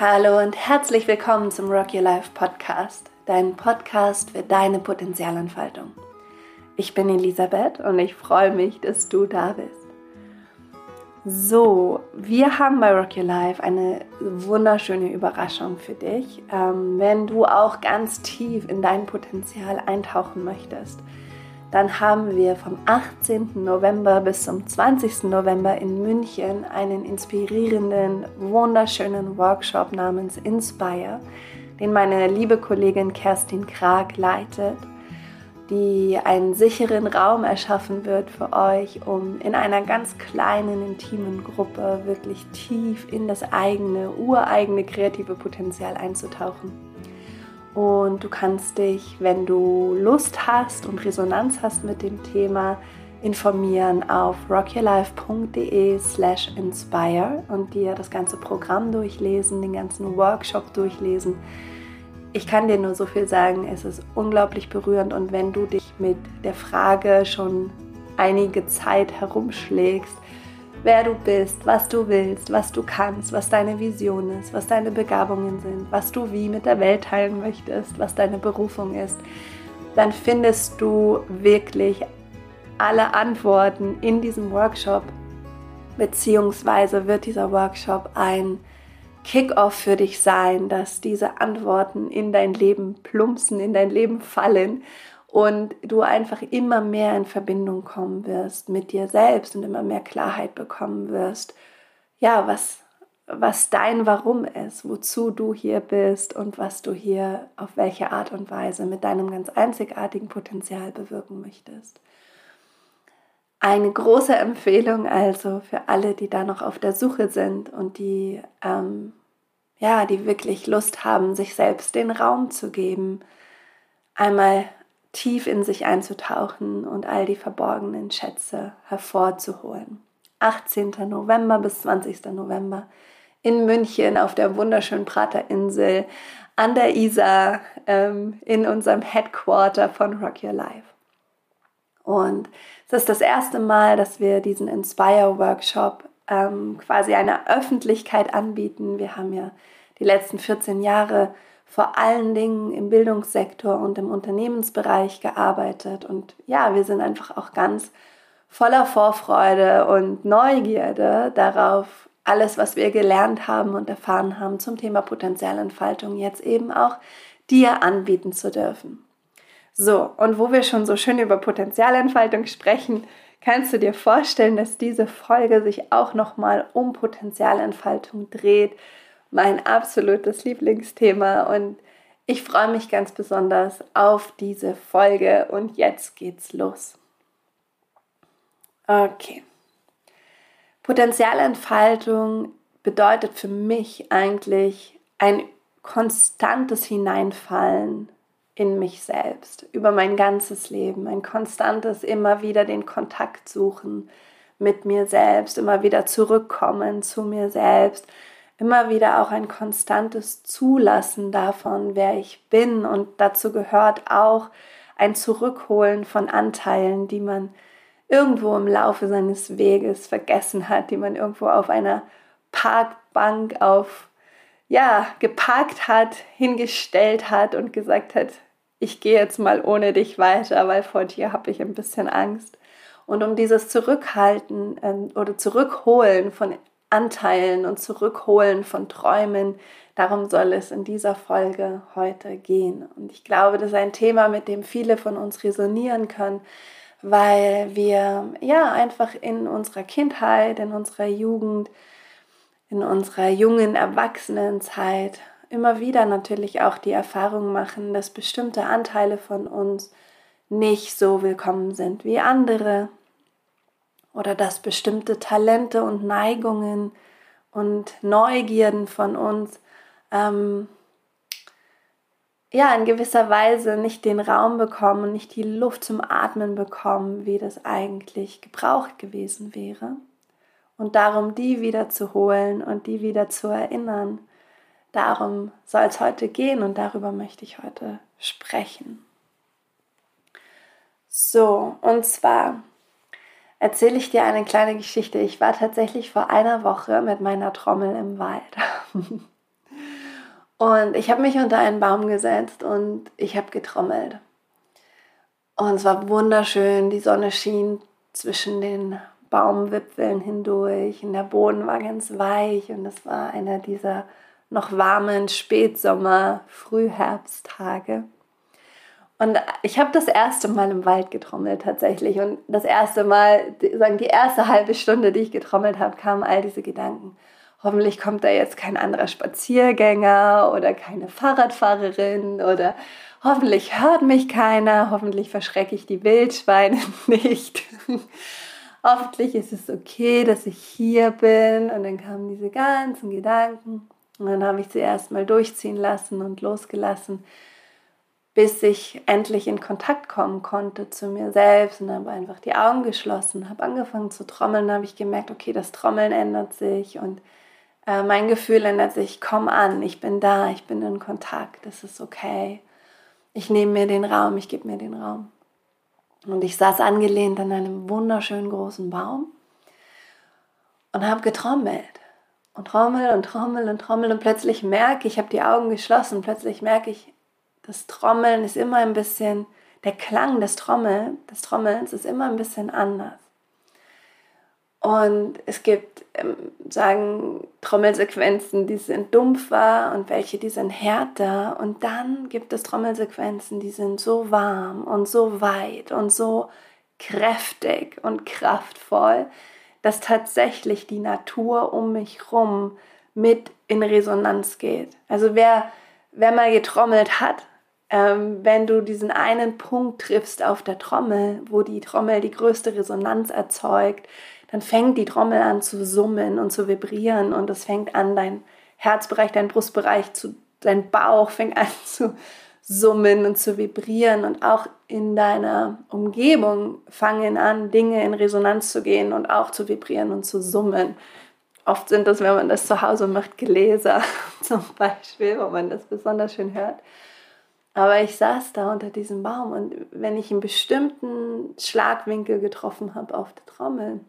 Hallo und herzlich willkommen zum Rock Your Life Podcast, dein Podcast für deine Potenzialentfaltung. Ich bin Elisabeth und ich freue mich, dass du da bist. So, wir haben bei Rock Your Life eine wunderschöne Überraschung für dich, ähm, wenn du auch ganz tief in dein Potenzial eintauchen möchtest dann haben wir vom 18. November bis zum 20. November in München einen inspirierenden, wunderschönen Workshop namens Inspire, den meine liebe Kollegin Kerstin Krag leitet, die einen sicheren Raum erschaffen wird für euch, um in einer ganz kleinen, intimen Gruppe wirklich tief in das eigene, ureigene kreative Potenzial einzutauchen. Und du kannst dich, wenn du Lust hast und Resonanz hast mit dem Thema, informieren auf rockyourlife.de slash inspire und dir das ganze Programm durchlesen, den ganzen Workshop durchlesen. Ich kann dir nur so viel sagen, es ist unglaublich berührend und wenn du dich mit der Frage schon einige Zeit herumschlägst, wer du bist, was du willst, was du kannst, was deine Vision ist, was deine Begabungen sind, was du wie mit der Welt teilen möchtest, was deine Berufung ist, dann findest du wirklich alle Antworten in diesem Workshop, beziehungsweise wird dieser Workshop ein Kick-off für dich sein, dass diese Antworten in dein Leben plumpsen, in dein Leben fallen und du einfach immer mehr in Verbindung kommen wirst mit dir selbst und immer mehr Klarheit bekommen wirst, ja, was, was dein Warum ist, wozu du hier bist und was du hier auf welche Art und Weise mit deinem ganz einzigartigen Potenzial bewirken möchtest. Eine große Empfehlung also für alle, die da noch auf der Suche sind und die, ähm, ja, die wirklich Lust haben, sich selbst den Raum zu geben, einmal tief in sich einzutauchen und all die verborgenen Schätze hervorzuholen. 18. November bis 20. November in München auf der wunderschönen Praterinsel an der Isar ähm, in unserem Headquarter von Rock Your Life. Und es ist das erste Mal, dass wir diesen Inspire Workshop ähm, quasi einer Öffentlichkeit anbieten. Wir haben ja die letzten 14 Jahre vor allen Dingen im Bildungssektor und im Unternehmensbereich gearbeitet. Und ja, wir sind einfach auch ganz voller Vorfreude und Neugierde darauf, alles, was wir gelernt haben und erfahren haben zum Thema Potenzialentfaltung, jetzt eben auch dir anbieten zu dürfen. So, und wo wir schon so schön über Potenzialentfaltung sprechen, kannst du dir vorstellen, dass diese Folge sich auch nochmal um Potenzialentfaltung dreht, mein absolutes Lieblingsthema und ich freue mich ganz besonders auf diese Folge und jetzt geht's los. Okay. Potenzialentfaltung bedeutet für mich eigentlich ein konstantes Hineinfallen in mich selbst, über mein ganzes Leben, ein konstantes immer wieder den Kontakt suchen mit mir selbst, immer wieder zurückkommen zu mir selbst, immer wieder auch ein konstantes Zulassen davon, wer ich bin. Und dazu gehört auch ein Zurückholen von Anteilen, die man irgendwo im Laufe seines Weges vergessen hat, die man irgendwo auf einer Parkbank auf ja, geparkt hat, hingestellt hat und gesagt hat, ich gehe jetzt mal ohne dich weiter, weil vor dir habe ich ein bisschen Angst. Und um dieses Zurückhalten äh, oder Zurückholen von Anteilen und Zurückholen von Träumen. Darum soll es in dieser Folge heute gehen. Und ich glaube, das ist ein Thema, mit dem viele von uns resonieren können, weil wir ja einfach in unserer Kindheit, in unserer Jugend, in unserer jungen Erwachsenenzeit immer wieder natürlich auch die Erfahrung machen, dass bestimmte Anteile von uns nicht so willkommen sind wie andere, oder dass bestimmte Talente und Neigungen und Neugierden von uns ähm, ja in gewisser Weise nicht den Raum bekommen, nicht die Luft zum Atmen bekommen, wie das eigentlich gebraucht gewesen wäre. Und darum die wieder zu holen und die wieder zu erinnern, darum soll es heute gehen und darüber möchte ich heute sprechen. So, und zwar erzähle ich dir eine kleine Geschichte. Ich war tatsächlich vor einer Woche mit meiner Trommel im Wald. Und ich habe mich unter einen Baum gesetzt und ich habe getrommelt. Und es war wunderschön, die Sonne schien zwischen den Baumwipfeln hindurch und der Boden war ganz weich und es war einer dieser noch warmen Spätsommer, Frühherbsttage. Und ich habe das erste Mal im Wald getrommelt tatsächlich. Und das erste Mal, sagen die erste halbe Stunde, die ich getrommelt habe, kamen all diese Gedanken. Hoffentlich kommt da jetzt kein anderer Spaziergänger oder keine Fahrradfahrerin oder hoffentlich hört mich keiner, hoffentlich verschrecke ich die Wildschweine nicht. hoffentlich ist es okay, dass ich hier bin. Und dann kamen diese ganzen Gedanken. Und dann habe ich sie erstmal durchziehen lassen und losgelassen, bis ich endlich in Kontakt kommen konnte zu mir selbst und habe einfach die Augen geschlossen, habe angefangen zu trommeln, habe ich gemerkt, okay, das Trommeln ändert sich und äh, mein Gefühl ändert sich, komm an, ich bin da, ich bin in Kontakt, das ist okay. Ich nehme mir den Raum, ich gebe mir den Raum. Und ich saß angelehnt an einem wunderschönen großen Baum und habe getrommelt und trommel und trommel und trommel und plötzlich merke ich, ich habe die Augen geschlossen, plötzlich merke ich, das Trommeln ist immer ein bisschen, der Klang des, Trommel, des Trommelns ist immer ein bisschen anders. Und es gibt, ähm, sagen, Trommelsequenzen, die sind dumpfer und welche, die sind härter. Und dann gibt es Trommelsequenzen, die sind so warm und so weit und so kräftig und kraftvoll, dass tatsächlich die Natur um mich herum mit in Resonanz geht. Also wer, wer mal getrommelt hat, ähm, wenn du diesen einen Punkt triffst auf der Trommel, wo die Trommel die größte Resonanz erzeugt, dann fängt die Trommel an zu summen und zu vibrieren und es fängt an, dein Herzbereich, dein Brustbereich, zu, dein Bauch fängt an zu summen und zu vibrieren und auch in deiner Umgebung fangen an, Dinge in Resonanz zu gehen und auch zu vibrieren und zu summen. Oft sind das, wenn man das zu Hause macht, Gläser zum Beispiel, wo man das besonders schön hört. Aber ich saß da unter diesem Baum und wenn ich einen bestimmten Schlagwinkel getroffen habe auf der Trommel,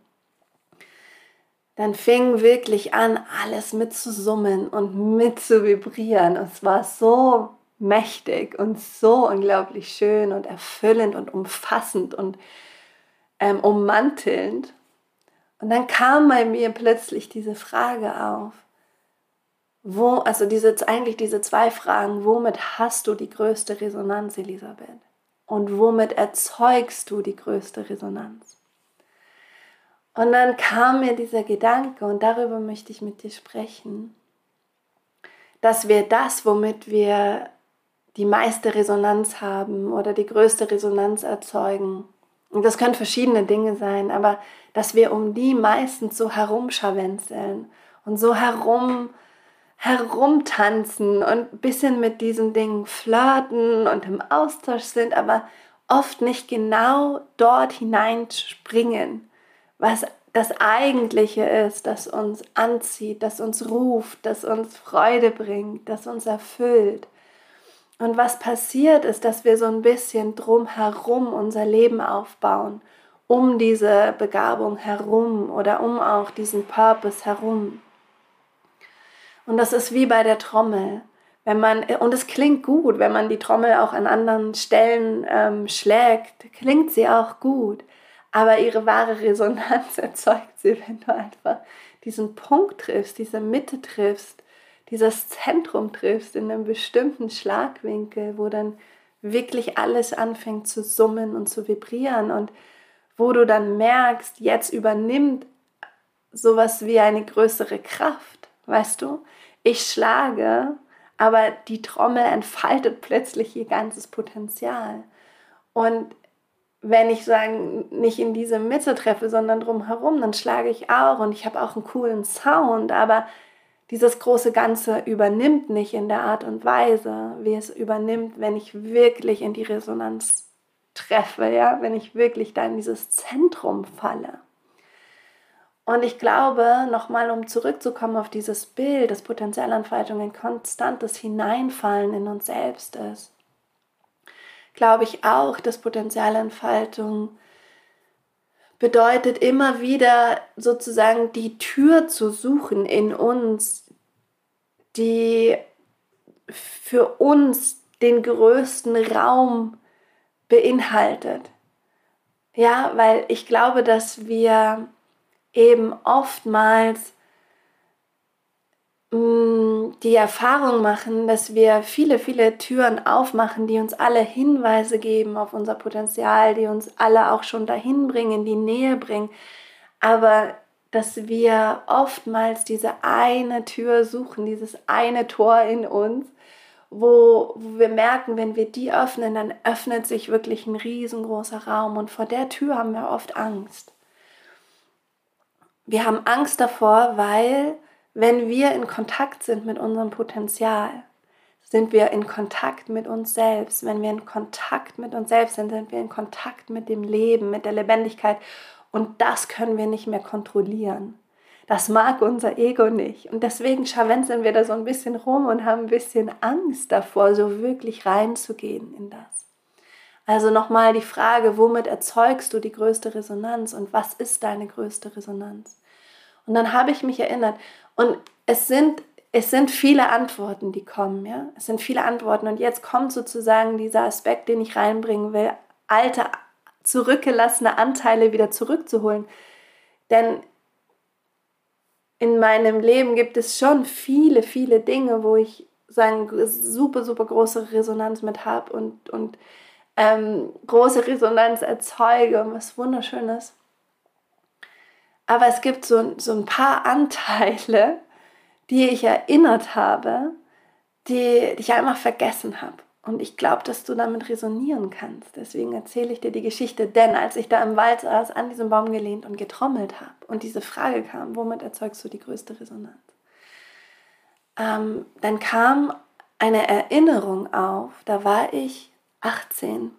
dann fing wirklich an, alles mitzusummen und mitzuvibrieren. Es war so mächtig und so unglaublich schön und erfüllend und umfassend und ähm, ummantelnd. Und dann kam bei mir plötzlich diese Frage auf. Wo, also diese, eigentlich diese zwei Fragen, womit hast du die größte Resonanz, Elisabeth? Und womit erzeugst du die größte Resonanz? Und dann kam mir dieser Gedanke, und darüber möchte ich mit dir sprechen, dass wir das, womit wir die meiste Resonanz haben oder die größte Resonanz erzeugen, und das können verschiedene Dinge sein, aber dass wir um die meistens so herumscharwenzeln und so herum herumtanzen und ein bisschen mit diesen Dingen flirten und im Austausch sind, aber oft nicht genau dort hineinspringen was das Eigentliche ist, das uns anzieht, das uns ruft, das uns Freude bringt, das uns erfüllt. Und was passiert ist, dass wir so ein bisschen drumherum unser Leben aufbauen, um diese Begabung herum oder um auch diesen Purpose herum. Und das ist wie bei der Trommel. Wenn man, und es klingt gut, wenn man die Trommel auch an anderen Stellen ähm, schlägt, klingt sie auch gut. Aber ihre wahre Resonanz erzeugt sie, wenn du einfach diesen Punkt triffst, diese Mitte triffst, dieses Zentrum triffst in einem bestimmten Schlagwinkel, wo dann wirklich alles anfängt zu summen und zu vibrieren und wo du dann merkst, jetzt übernimmt sowas wie eine größere Kraft, weißt du? Ich schlage, aber die Trommel entfaltet plötzlich ihr ganzes Potenzial. Und wenn ich sagen, nicht in diese Mitte treffe, sondern drumherum, dann schlage ich auch und ich habe auch einen coolen Sound, aber dieses große Ganze übernimmt nicht in der Art und Weise, wie es übernimmt, wenn ich wirklich in die Resonanz treffe, ja, wenn ich wirklich da in dieses Zentrum falle. Und ich glaube, nochmal um zurückzukommen auf dieses Bild, dass Potenzialentfaltung ein konstantes Hineinfallen in uns selbst ist glaube ich auch, dass Potenzialentfaltung bedeutet immer wieder sozusagen die Tür zu suchen in uns, die für uns den größten Raum beinhaltet. Ja, weil ich glaube, dass wir eben oftmals mh, mm, die Erfahrung machen, dass wir viele, viele Türen aufmachen, die uns alle Hinweise geben auf unser Potenzial, die uns alle auch schon dahin bringen, die Nähe bringen, aber dass wir oftmals diese eine Tür suchen, dieses eine Tor in uns, wo, wo wir merken, wenn wir die öffnen, dann öffnet sich wirklich ein riesengroßer Raum und vor der Tür haben wir oft Angst. Wir haben Angst davor, weil wenn wir in Kontakt sind mit unserem Potenzial, sind wir in Kontakt mit uns selbst. Wenn wir in Kontakt mit uns selbst sind, sind wir in Kontakt mit dem Leben, mit der Lebendigkeit. Und das können wir nicht mehr kontrollieren. Das mag unser Ego nicht. Und deswegen scharwenzeln wir da so ein bisschen rum und haben ein bisschen Angst davor, so wirklich reinzugehen in das. Also nochmal die Frage, womit erzeugst du die größte Resonanz und was ist deine größte Resonanz? Und dann habe ich mich erinnert und es sind, es sind viele Antworten, die kommen, ja. Es sind viele Antworten und jetzt kommt sozusagen dieser Aspekt, den ich reinbringen will, alte, zurückgelassene Anteile wieder zurückzuholen. Denn in meinem Leben gibt es schon viele, viele Dinge, wo ich sagen, super, super große Resonanz mit habe und, und ähm, große Resonanz erzeuge und was Wunderschönes. Aber es gibt so, so ein paar Anteile, die ich erinnert habe, die, die ich einfach vergessen habe. Und ich glaube, dass du damit resonieren kannst. Deswegen erzähle ich dir die Geschichte. Denn als ich da im Wald saß, an diesem Baum gelehnt und getrommelt habe und diese Frage kam, womit erzeugst du die größte Resonanz? Ähm, dann kam eine Erinnerung auf. Da war ich 18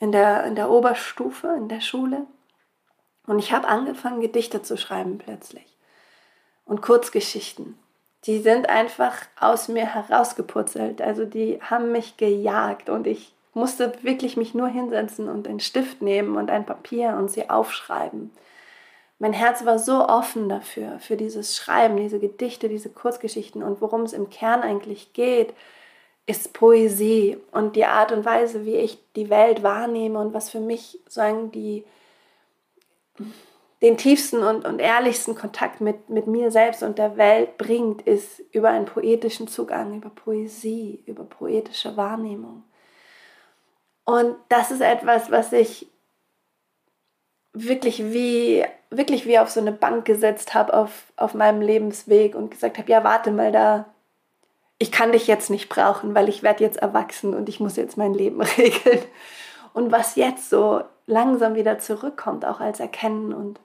in der, in der Oberstufe, in der Schule. Und ich habe angefangen, Gedichte zu schreiben plötzlich. Und Kurzgeschichten die sind einfach aus mir herausgepurzelt. Also die haben mich gejagt und ich musste wirklich mich nur hinsetzen und einen Stift nehmen und ein Papier und sie aufschreiben. Mein Herz war so offen dafür, für dieses Schreiben, diese Gedichte, diese Kurzgeschichten und worum es im Kern eigentlich geht, ist Poesie und die Art und Weise, wie ich die Welt wahrnehme und was für mich sagen die den tiefsten und, und ehrlichsten Kontakt mit, mit mir selbst und der Welt bringt, ist über einen poetischen Zugang, über Poesie, über poetische Wahrnehmung. Und das ist etwas, was ich wirklich wie, wirklich wie auf so eine Bank gesetzt habe auf, auf meinem Lebensweg und gesagt habe, ja, warte mal da, ich kann dich jetzt nicht brauchen, weil ich werde jetzt erwachsen und ich muss jetzt mein Leben regeln. Und was jetzt so langsam wieder zurückkommt, auch als Erkennen und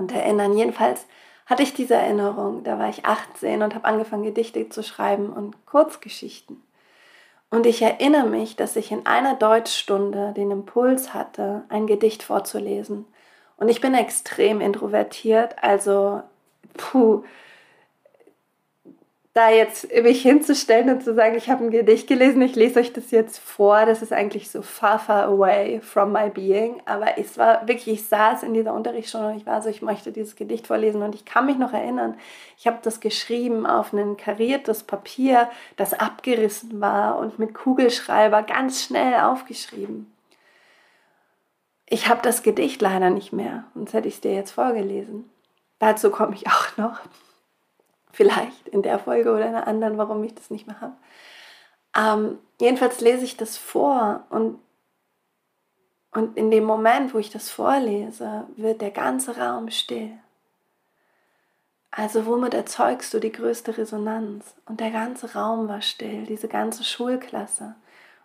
und erinnern. Jedenfalls hatte ich diese Erinnerung. Da war ich 18 und habe angefangen, Gedichte zu schreiben und Kurzgeschichten. Und ich erinnere mich, dass ich in einer Deutschstunde den Impuls hatte, ein Gedicht vorzulesen. Und ich bin extrem introvertiert, also puh, da jetzt mich hinzustellen und zu sagen, ich habe ein Gedicht gelesen, ich lese euch das jetzt vor, das ist eigentlich so far, far away from my being. Aber es war wirklich, ich saß in dieser Unterrichtsstunde und ich war so, ich möchte dieses Gedicht vorlesen und ich kann mich noch erinnern, ich habe das geschrieben auf ein kariertes Papier, das abgerissen war und mit Kugelschreiber ganz schnell aufgeschrieben. Ich habe das Gedicht leider nicht mehr, sonst hätte ich es dir jetzt vorgelesen. Dazu komme ich auch noch. Vielleicht in der Folge oder in einer anderen, warum ich das nicht mehr habe. Ähm, jedenfalls lese ich das vor und, und in dem Moment, wo ich das vorlese, wird der ganze Raum still. Also womit erzeugst du die größte Resonanz? Und der ganze Raum war still, diese ganze Schulklasse.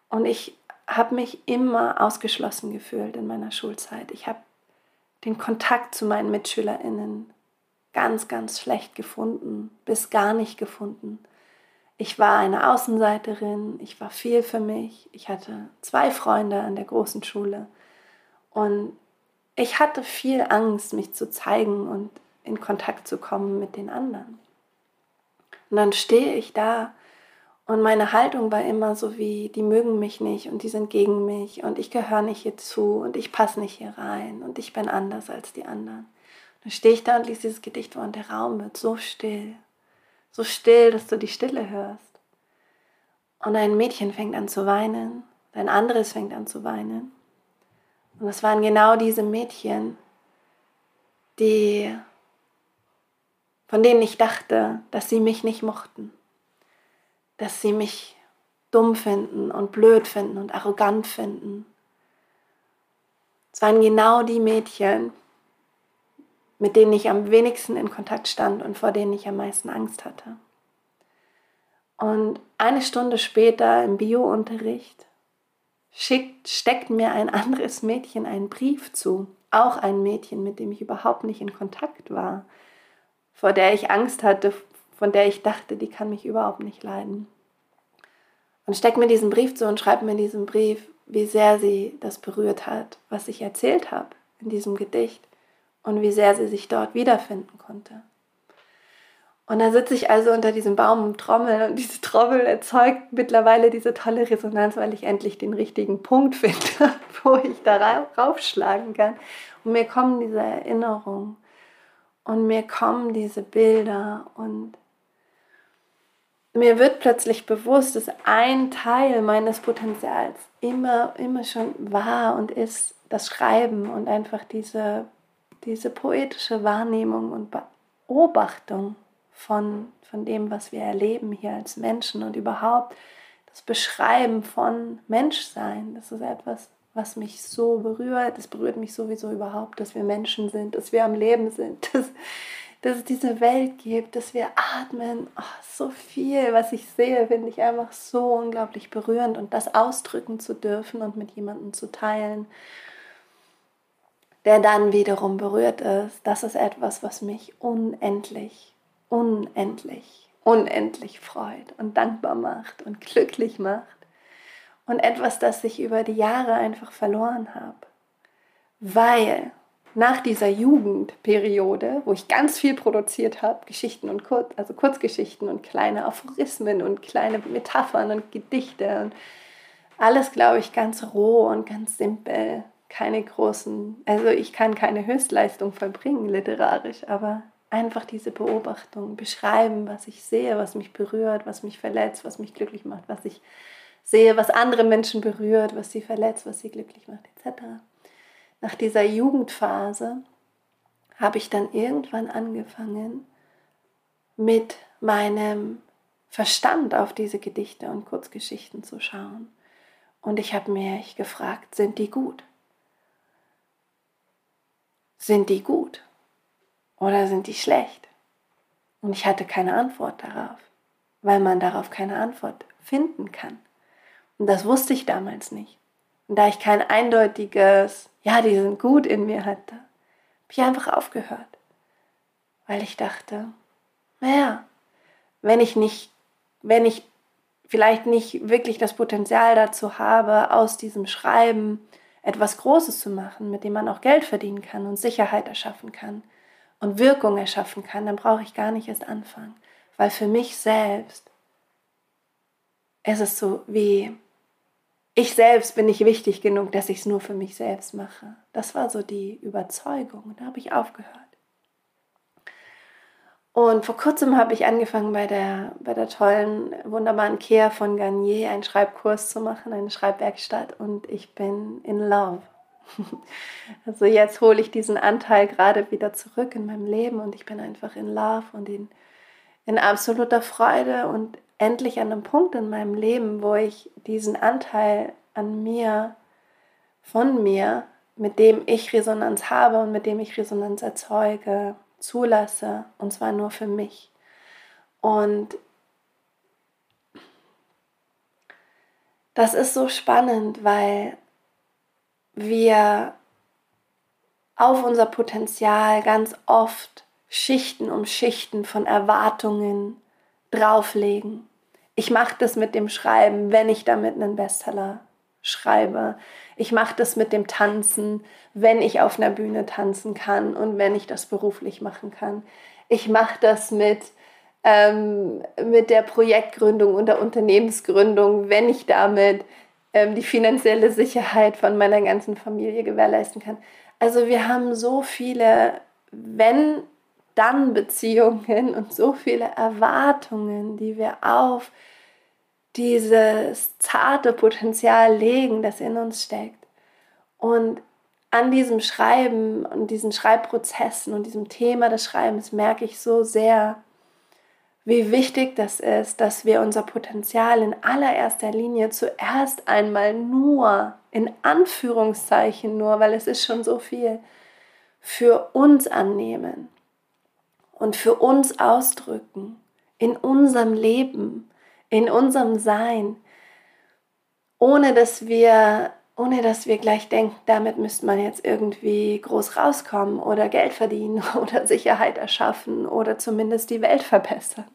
Und ich habe mich immer ausgeschlossen gefühlt in meiner Schulzeit. Ich habe den Kontakt zu meinen Mitschülerinnen ganz, ganz schlecht gefunden, bis gar nicht gefunden. Ich war eine Außenseiterin, ich war viel für mich, ich hatte zwei Freunde an der großen Schule und ich hatte viel Angst, mich zu zeigen und in Kontakt zu kommen mit den anderen. Und dann stehe ich da und meine Haltung war immer so wie, die mögen mich nicht und die sind gegen mich und ich gehöre nicht hier zu und ich passe nicht hier rein und ich bin anders als die anderen. Dann stehe ich da und lese dieses Gedicht vor und der Raum wird so still. So still, dass du die Stille hörst. Und ein Mädchen fängt an zu weinen, ein anderes fängt an zu weinen. Und es waren genau diese Mädchen, die, von denen ich dachte, dass sie mich nicht mochten, dass sie mich dumm finden und blöd finden und arrogant finden. Es waren genau die Mädchen, mit denen ich am wenigsten in Kontakt stand und vor denen ich am meisten Angst hatte. Und eine Stunde später im Biounterricht schickt, steckt mir ein anderes Mädchen einen Brief zu. Auch ein Mädchen, mit dem ich überhaupt nicht in Kontakt war, vor der ich Angst hatte, von der ich dachte, die kann mich überhaupt nicht leiden. Und steckt mir diesen Brief zu und schreibt mir in diesem Brief, wie sehr sie das berührt hat, was ich erzählt habe in diesem Gedicht und wie sehr sie sich dort wiederfinden konnte. Und da sitze ich also unter diesem Baum und trommel und diese Trommel erzeugt mittlerweile diese tolle Resonanz, weil ich endlich den richtigen Punkt finde, wo ich da raufschlagen kann. Und mir kommen diese Erinnerungen und mir kommen diese Bilder und mir wird plötzlich bewusst, dass ein Teil meines Potenzials immer, immer schon war und ist das Schreiben und einfach diese, diese poetische Wahrnehmung und Beobachtung von, von dem, was wir erleben hier als Menschen und überhaupt das Beschreiben von Menschsein. Das ist etwas, was mich so berührt. Es berührt mich sowieso überhaupt, dass wir Menschen sind, dass wir am Leben sind, dass, dass es diese Welt gibt, dass wir atmen. Oh, so viel, was ich sehe, finde ich einfach so unglaublich berührend und das ausdrücken zu dürfen und mit jemandem zu teilen, der dann wiederum berührt ist. Das ist etwas, was mich unendlich unendlich, unendlich freut und dankbar macht und glücklich macht. Und etwas, das ich über die Jahre einfach verloren habe. Weil nach dieser Jugendperiode, wo ich ganz viel produziert habe, Geschichten und Kurz, also Kurzgeschichten und kleine Aphorismen und kleine Metaphern und Gedichte und alles, glaube ich, ganz roh und ganz simpel. Keine großen, also ich kann keine Höchstleistung vollbringen literarisch, aber einfach diese Beobachtung beschreiben, was ich sehe, was mich berührt, was mich verletzt, was mich glücklich macht, was ich sehe, was andere Menschen berührt, was sie verletzt, was sie glücklich macht, etc. Nach dieser Jugendphase habe ich dann irgendwann angefangen, mit meinem Verstand auf diese Gedichte und Kurzgeschichten zu schauen. Und ich habe mich gefragt, sind die gut? Sind die gut? Oder sind die schlecht? Und ich hatte keine Antwort darauf, weil man darauf keine Antwort finden kann. Und das wusste ich damals nicht. Und da ich kein eindeutiges, ja, die sind gut in mir hatte, habe ich einfach aufgehört. Weil ich dachte, naja, wenn ich nicht, wenn ich vielleicht nicht wirklich das Potenzial dazu habe, aus diesem Schreiben etwas Großes zu machen, mit dem man auch Geld verdienen kann und Sicherheit erschaffen kann, und Wirkung erschaffen kann, dann brauche ich gar nicht erst anfangen. Weil für mich selbst ist es so wie, ich selbst bin nicht wichtig genug, dass ich es nur für mich selbst mache. Das war so die Überzeugung. Da habe ich aufgehört. Und vor kurzem habe ich angefangen, bei der, bei der tollen, wunderbaren Kehr von Garnier einen Schreibkurs zu machen, eine Schreibwerkstatt. Und ich bin in love. Also jetzt hole ich diesen Anteil gerade wieder zurück in meinem Leben und ich bin einfach in Love und in, in absoluter Freude und endlich an einem Punkt in meinem Leben, wo ich diesen Anteil an mir, von mir, mit dem ich Resonanz habe und mit dem ich Resonanz erzeuge, zulasse und zwar nur für mich. Und das ist so spannend, weil wir auf unser Potenzial ganz oft Schichten um Schichten von Erwartungen drauflegen. Ich mache das mit dem Schreiben, wenn ich damit einen Bestseller schreibe. Ich mache das mit dem Tanzen, wenn ich auf einer Bühne tanzen kann und wenn ich das beruflich machen kann. Ich mache das mit, ähm, mit der Projektgründung und der Unternehmensgründung, wenn ich damit ähm, die finanzielle Sicherheit von meiner ganzen Familie gewährleisten kann. Also wir haben so viele wenn dann Beziehungen und so viele Erwartungen, die wir auf dieses zarte Potenzial legen, das in uns steckt. Und an diesem Schreiben und diesen Schreibprozessen und diesem Thema des Schreibens merke ich so sehr, wie wichtig das ist, dass wir unser Potenzial in allererster Linie zuerst einmal nur, in Anführungszeichen nur, weil es ist schon so viel, für uns annehmen und für uns ausdrücken, in unserem Leben, in unserem Sein, ohne dass wir ohne dass wir gleich denken, damit müsste man jetzt irgendwie groß rauskommen oder Geld verdienen oder Sicherheit erschaffen oder zumindest die Welt verbessern.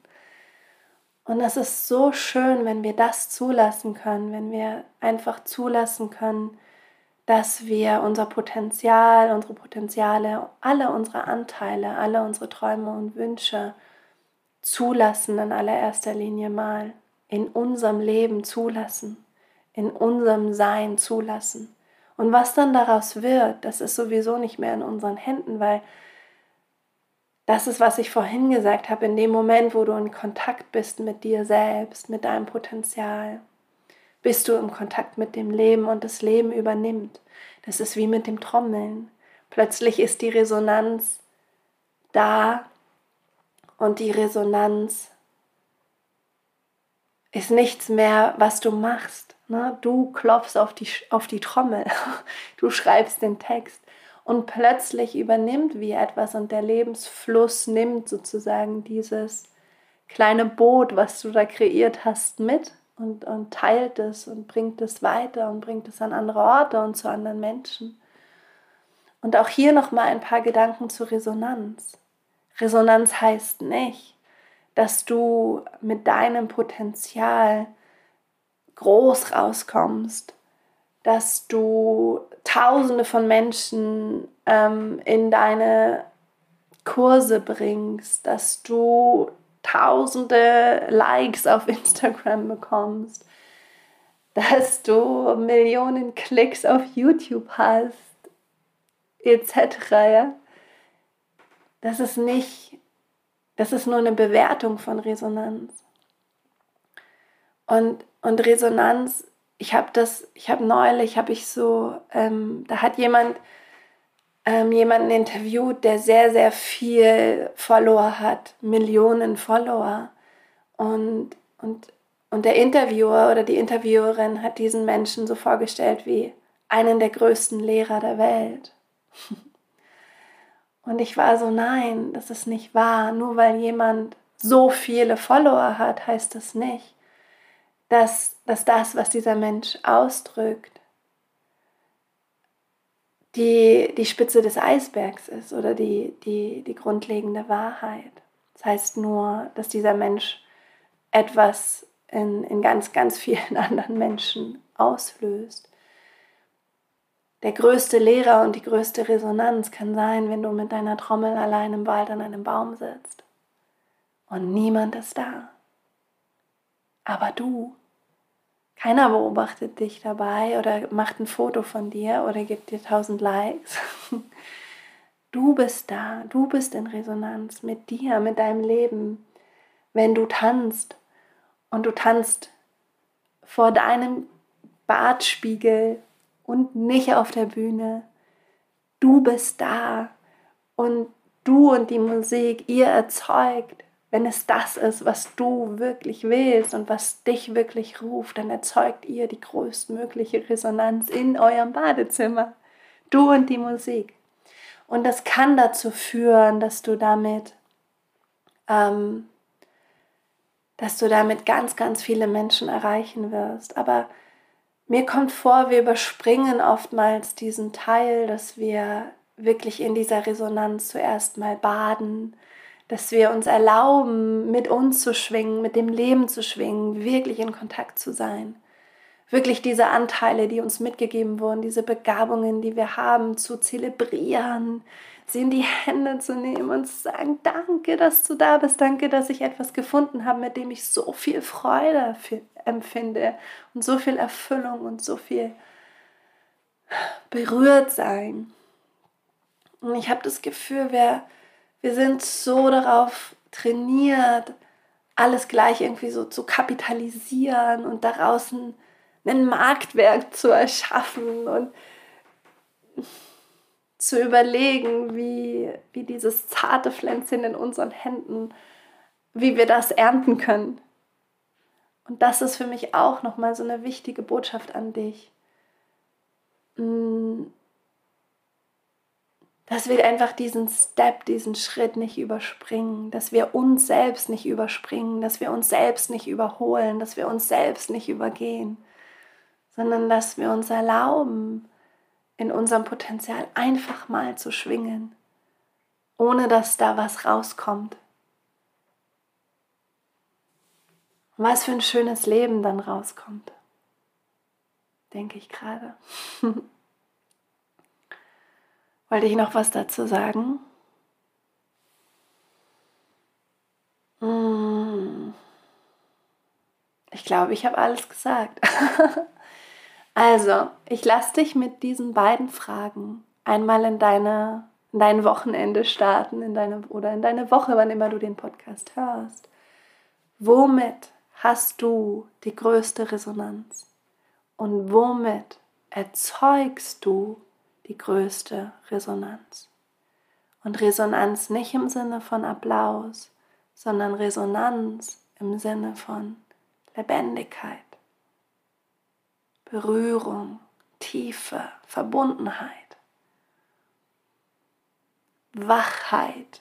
Und das ist so schön, wenn wir das zulassen können, wenn wir einfach zulassen können, dass wir unser Potenzial, unsere Potenziale, alle unsere Anteile, alle unsere Träume und Wünsche zulassen in allererster Linie mal, in unserem Leben zulassen in unserem Sein zulassen. Und was dann daraus wird, das ist sowieso nicht mehr in unseren Händen, weil das ist, was ich vorhin gesagt habe, in dem Moment, wo du in Kontakt bist mit dir selbst, mit deinem Potenzial, bist du im Kontakt mit dem Leben und das Leben übernimmt. Das ist wie mit dem Trommeln. Plötzlich ist die Resonanz da und die Resonanz ist nichts mehr, was du machst. Ne? Du klopfst auf die, auf die Trommel, du schreibst den Text und plötzlich übernimmt wie etwas und der Lebensfluss nimmt sozusagen dieses kleine Boot, was du da kreiert hast, mit und, und teilt es und bringt es weiter und bringt es an andere Orte und zu anderen Menschen. Und auch hier nochmal ein paar Gedanken zur Resonanz. Resonanz heißt nicht, dass du mit deinem Potenzial groß rauskommst, dass du Tausende von Menschen ähm, in deine Kurse bringst, dass du Tausende Likes auf Instagram bekommst, dass du Millionen Klicks auf YouTube hast, etc. Ja? Das ist nicht, das ist nur eine Bewertung von Resonanz. Und und Resonanz, ich habe das, ich habe neulich, habe ich so, ähm, da hat jemand ähm, jemanden interviewt, der sehr, sehr viel Follower hat, Millionen Follower. Und, und, und der Interviewer oder die Interviewerin hat diesen Menschen so vorgestellt wie einen der größten Lehrer der Welt. Und ich war so, nein, das ist nicht wahr. Nur weil jemand so viele Follower hat, heißt das nicht, dass, dass das, was dieser Mensch ausdrückt, die, die Spitze des Eisbergs ist oder die, die, die grundlegende Wahrheit. Das heißt nur, dass dieser Mensch etwas in, in ganz, ganz vielen anderen Menschen auslöst. Der größte Lehrer und die größte Resonanz kann sein, wenn du mit deiner Trommel allein im Wald an einem Baum sitzt und niemand ist da. Aber du keiner beobachtet dich dabei oder macht ein Foto von dir oder gibt dir tausend Likes. Du bist da, du bist in Resonanz mit dir, mit deinem Leben. Wenn du tanzt und du tanzt vor deinem Bartspiegel und nicht auf der Bühne, du bist da und du und die Musik, ihr erzeugt wenn es das ist, was du wirklich willst und was dich wirklich ruft, dann erzeugt ihr die größtmögliche Resonanz in eurem Badezimmer. Du und die Musik. Und das kann dazu führen, dass du damit, ähm, dass du damit ganz, ganz viele Menschen erreichen wirst. Aber mir kommt vor, wir überspringen oftmals diesen Teil, dass wir wirklich in dieser Resonanz zuerst mal baden, dass wir uns erlauben, mit uns zu schwingen, mit dem Leben zu schwingen, wirklich in Kontakt zu sein. Wirklich diese Anteile, die uns mitgegeben wurden, diese Begabungen, die wir haben, zu zelebrieren, sie in die Hände zu nehmen und zu sagen, danke, dass du da bist, danke, dass ich etwas gefunden habe, mit dem ich so viel Freude empfinde und so viel Erfüllung und so viel berührt sein. Und ich habe das Gefühl, wir wir sind so darauf trainiert, alles gleich irgendwie so zu kapitalisieren und daraus ein, ein Marktwerk zu erschaffen und zu überlegen, wie, wie dieses zarte Pflänzchen in unseren Händen, wie wir das ernten können. Und das ist für mich auch nochmal so eine wichtige Botschaft an dich. Mm, dass wir einfach diesen Step, diesen Schritt nicht überspringen, dass wir uns selbst nicht überspringen, dass wir uns selbst nicht überholen, dass wir uns selbst nicht übergehen, sondern dass wir uns erlauben, in unserem Potenzial einfach mal zu schwingen, ohne dass da was rauskommt. was für ein schönes Leben dann rauskommt, denke ich gerade. Wollte ich noch was dazu sagen? Hm. Ich glaube, ich habe alles gesagt. also, ich lasse dich mit diesen beiden Fragen einmal in, deine, in dein Wochenende starten in deine, oder in deine Woche, wann immer du den Podcast hörst. Womit hast du die größte Resonanz? Und womit erzeugst du die größte Resonanz. Und Resonanz nicht im Sinne von Applaus, sondern Resonanz im Sinne von Lebendigkeit, Berührung, Tiefe, Verbundenheit, Wachheit,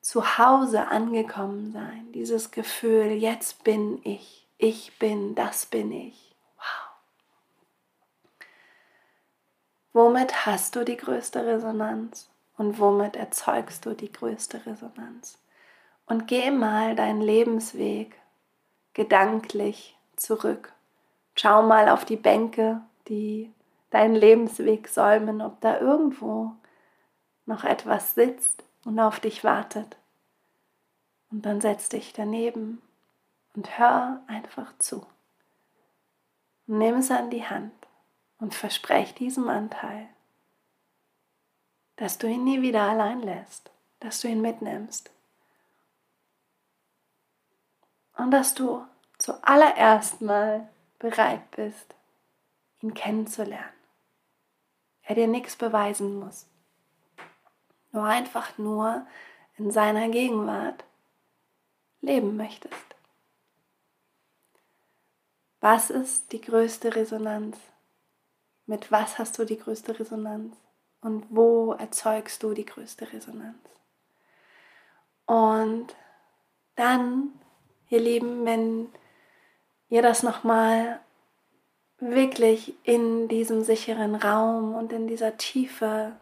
zu Hause angekommen sein, dieses Gefühl, jetzt bin ich, ich bin, das bin ich. Womit hast du die größte Resonanz und womit erzeugst du die größte Resonanz? Und geh mal deinen Lebensweg gedanklich zurück. Schau mal auf die Bänke, die deinen Lebensweg säumen, ob da irgendwo noch etwas sitzt und auf dich wartet. Und dann setz dich daneben und hör einfach zu. Und nimm es an die Hand und versprech diesem Anteil, dass du ihn nie wieder allein lässt, dass du ihn mitnimmst und dass du zuallererst mal bereit bist, ihn kennenzulernen. Er dir nichts beweisen muss, nur einfach nur in seiner Gegenwart leben möchtest. Was ist die größte Resonanz mit was hast du die größte Resonanz und wo erzeugst du die größte Resonanz. Und dann, ihr Lieben, wenn ihr das nochmal wirklich in diesem sicheren Raum und in dieser Tiefe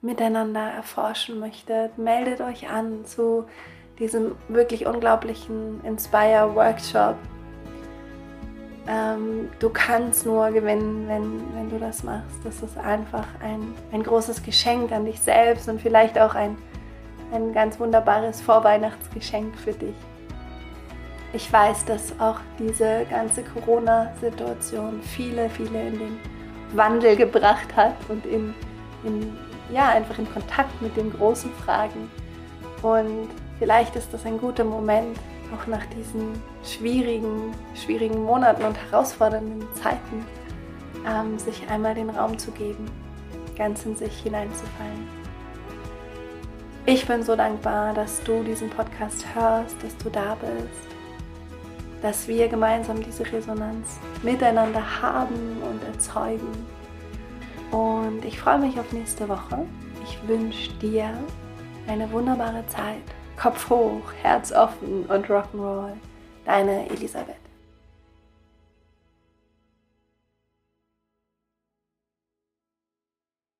miteinander erforschen möchtet, meldet euch an zu diesem wirklich unglaublichen Inspire Workshop ähm, du kannst nur gewinnen, wenn, wenn du das machst. Das ist einfach ein, ein großes Geschenk an dich selbst und vielleicht auch ein, ein ganz wunderbares Vorweihnachtsgeschenk für dich. Ich weiß, dass auch diese ganze Corona-Situation viele, viele in den Wandel gebracht hat und in, in, ja, einfach in Kontakt mit den großen Fragen. Und vielleicht ist das ein guter Moment, auch nach diesen schwierigen, schwierigen Monaten und herausfordernden Zeiten, ähm, sich einmal den Raum zu geben, ganz in sich hineinzufallen. Ich bin so dankbar, dass du diesen Podcast hörst, dass du da bist, dass wir gemeinsam diese Resonanz miteinander haben und erzeugen. Und ich freue mich auf nächste Woche. Ich wünsche dir eine wunderbare Zeit Kopf hoch, Herz offen und Rock'n'Roll. Deine Elisabeth.